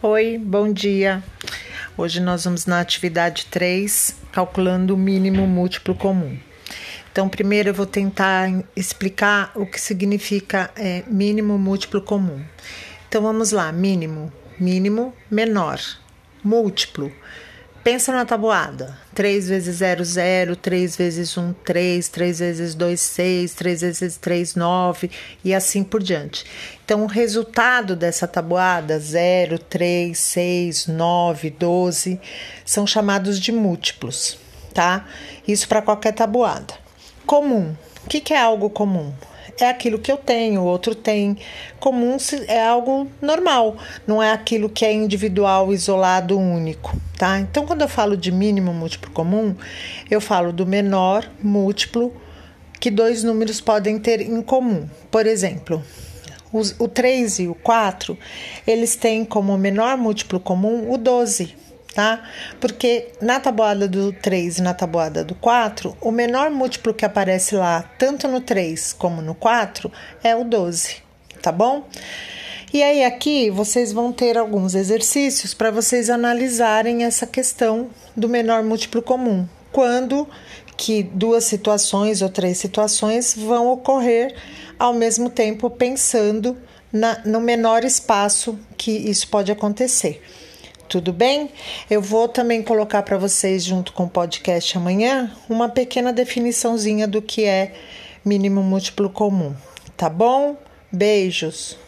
Oi, bom dia. Hoje nós vamos na atividade 3, calculando o mínimo múltiplo comum. Então, primeiro eu vou tentar explicar o que significa é, mínimo múltiplo comum. Então, vamos lá: mínimo, mínimo menor, múltiplo Pensa na tabuada. 3 vezes 0, 0, 3 vezes 1, 3, 3 vezes 2, 6, 3 vezes 3, 9 e assim por diante. Então, o resultado dessa tabuada, 0, 3, 6, 9, 12, são chamados de múltiplos, tá? Isso para qualquer tabuada. Comum. O que, que é algo comum? É aquilo que eu tenho, o outro tem. Comum é algo normal, não é aquilo que é individual, isolado, único, tá? Então, quando eu falo de mínimo múltiplo comum, eu falo do menor múltiplo que dois números podem ter em comum. Por exemplo, o 3 e o 4, eles têm como menor múltiplo comum o 12 tá? Porque na tabuada do 3 e na tabuada do 4, o menor múltiplo que aparece lá, tanto no 3 como no 4, é o 12, tá bom? E aí aqui vocês vão ter alguns exercícios para vocês analisarem essa questão do menor múltiplo comum. Quando que duas situações ou três situações vão ocorrer ao mesmo tempo pensando na, no menor espaço que isso pode acontecer. Tudo bem? Eu vou também colocar para vocês, junto com o podcast amanhã, uma pequena definiçãozinha do que é mínimo múltiplo comum. Tá bom? Beijos!